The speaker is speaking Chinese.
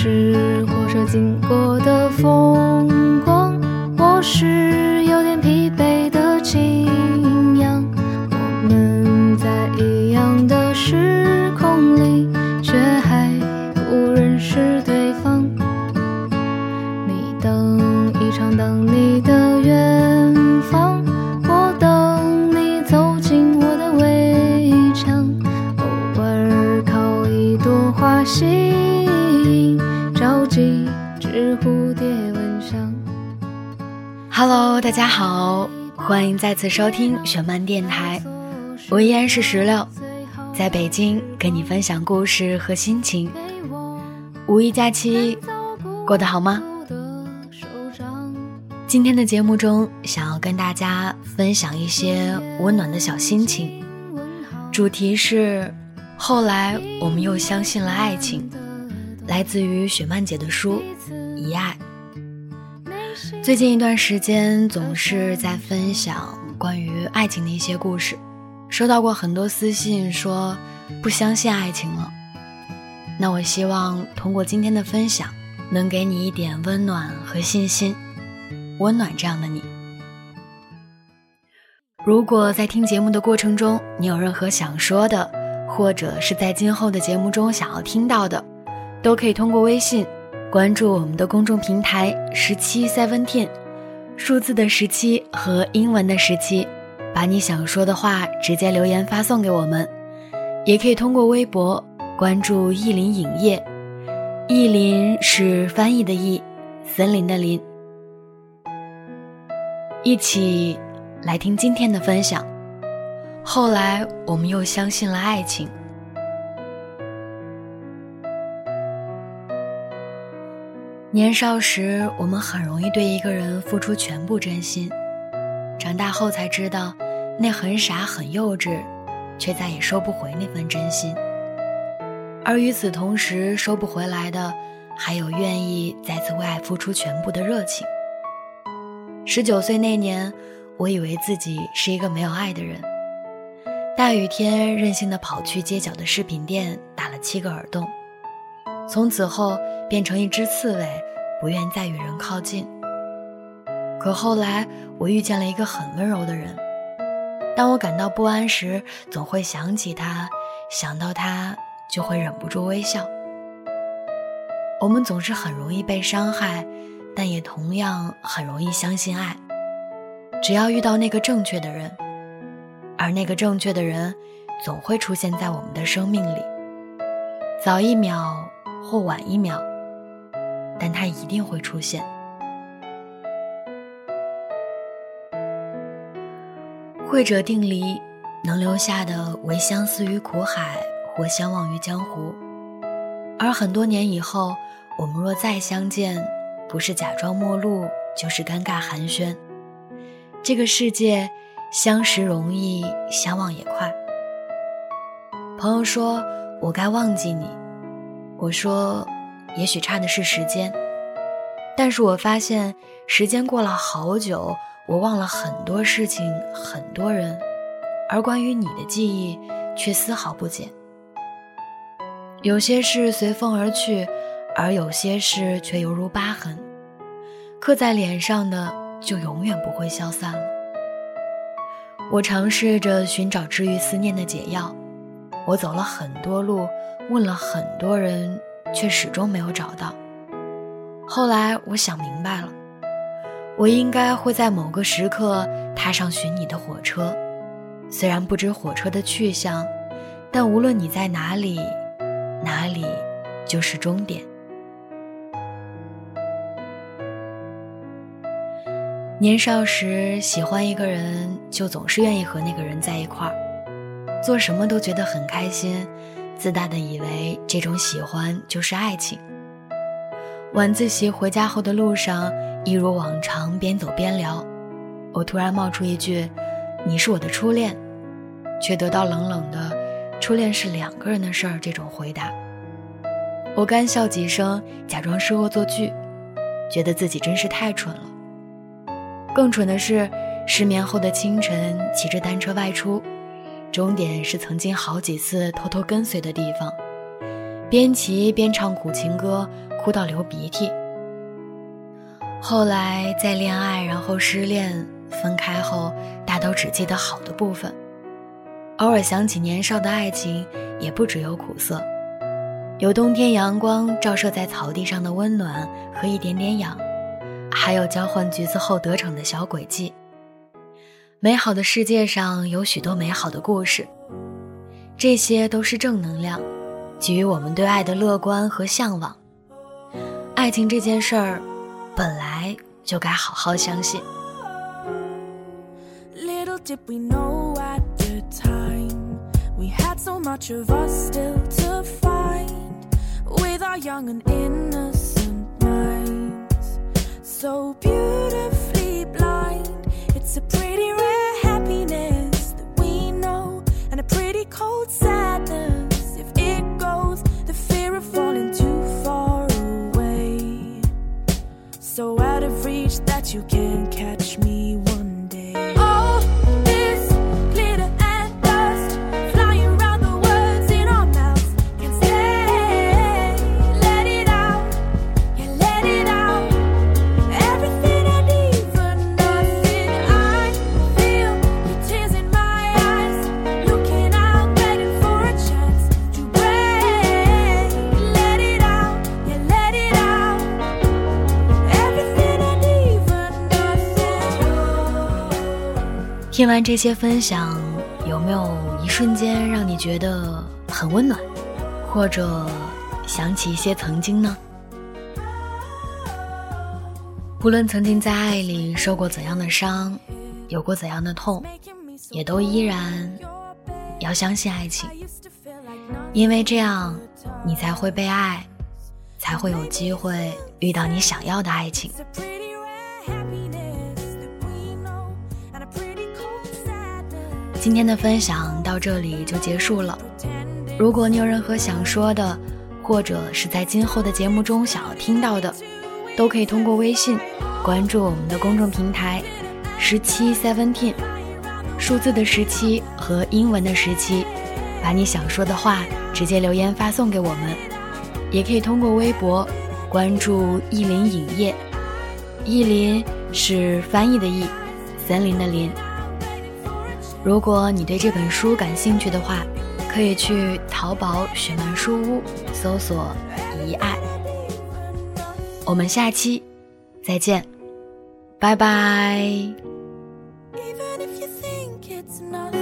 是火车经过的风光，我是有点疲惫的青羊。我们在一样的时空里，只蝴蝶蚊香。Hello，大家好，欢迎再次收听雪漫电台，我依然是石榴，在北京跟你分享故事和心情。五一假期过得好吗？今天的节目中，想要跟大家分享一些温暖的小心情，主题是后来我们又相信了爱情，来自于雪漫姐的书《遗爱》。最近一段时间总是在分享关于爱情的一些故事，收到过很多私信说不相信爱情了。那我希望通过今天的分享，能给你一点温暖和信心，温暖这样的你。如果在听节目的过程中，你有任何想说的，或者是在今后的节目中想要听到的，都可以通过微信。关注我们的公众平台十七 seventeen，数字的十七和英文的十七，把你想说的话直接留言发送给我们，也可以通过微博关注意林影业，意林是翻译的意，森林的林，一起来听今天的分享。后来我们又相信了爱情。年少时，我们很容易对一个人付出全部真心，长大后才知道，那很傻很幼稚，却再也收不回那份真心。而与此同时，收不回来的，还有愿意再次为爱付出全部的热情。十九岁那年，我以为自己是一个没有爱的人，大雨天任性的跑去街角的饰品店打了七个耳洞。从此后变成一只刺猬，不愿再与人靠近。可后来我遇见了一个很温柔的人，当我感到不安时，总会想起他，想到他就会忍不住微笑。我们总是很容易被伤害，但也同样很容易相信爱。只要遇到那个正确的人，而那个正确的人总会出现在我们的生命里，早一秒。或晚一秒，但它一定会出现。会者定离，能留下的唯相思于苦海，或相忘于江湖。而很多年以后，我们若再相见，不是假装陌路，就是尴尬寒暄。这个世界，相识容易，相忘也快。朋友说：“我该忘记你。”我说，也许差的是时间，但是我发现时间过了好久，我忘了很多事情，很多人，而关于你的记忆却丝毫不减。有些事随风而去，而有些事却犹如疤痕，刻在脸上的就永远不会消散了。我尝试着寻找治愈思念的解药，我走了很多路。问了很多人，却始终没有找到。后来我想明白了，我应该会在某个时刻踏上寻你的火车，虽然不知火车的去向，但无论你在哪里，哪里就是终点。年少时喜欢一个人，就总是愿意和那个人在一块儿，做什么都觉得很开心。自大的以为这种喜欢就是爱情。晚自习回家后的路上，一如往常边走边聊，我突然冒出一句：“你是我的初恋”，却得到冷冷的“初恋是两个人的事儿”这种回答。我干笑几声，假装是恶作剧，觉得自己真是太蠢了。更蠢的是，失眠后的清晨，骑着单车外出。终点是曾经好几次偷偷跟随的地方，边骑边唱苦情歌，哭到流鼻涕。后来在恋爱，然后失恋，分开后，大都只记得好的部分，偶尔想起年少的爱情，也不只有苦涩，有冬天阳光照射在草地上的温暖和一点点痒，还有交换橘子后得逞的小诡计。美好的世界上有许多美好的故事，这些都是正能量，给予我们对爱的乐观和向往。爱情这件事儿。本来就该好好相信。Out of reach that you can't catch me 听完这些分享，有没有一瞬间让你觉得很温暖，或者想起一些曾经呢？无论曾经在爱里受过怎样的伤，有过怎样的痛，也都依然要相信爱情，因为这样你才会被爱，才会有机会遇到你想要的爱情。今天的分享到这里就结束了。如果你有任何想说的，或者是在今后的节目中想要听到的，都可以通过微信关注我们的公众平台“十七 Seventeen”，数字的十七和英文的十七，把你想说的话直接留言发送给我们。也可以通过微博关注“意林影业”，意林是翻译的意，森林的林。如果你对这本书感兴趣的话可以去淘宝雪漫书屋搜索遗爱我们下期再见。拜拜。Even if you think it's not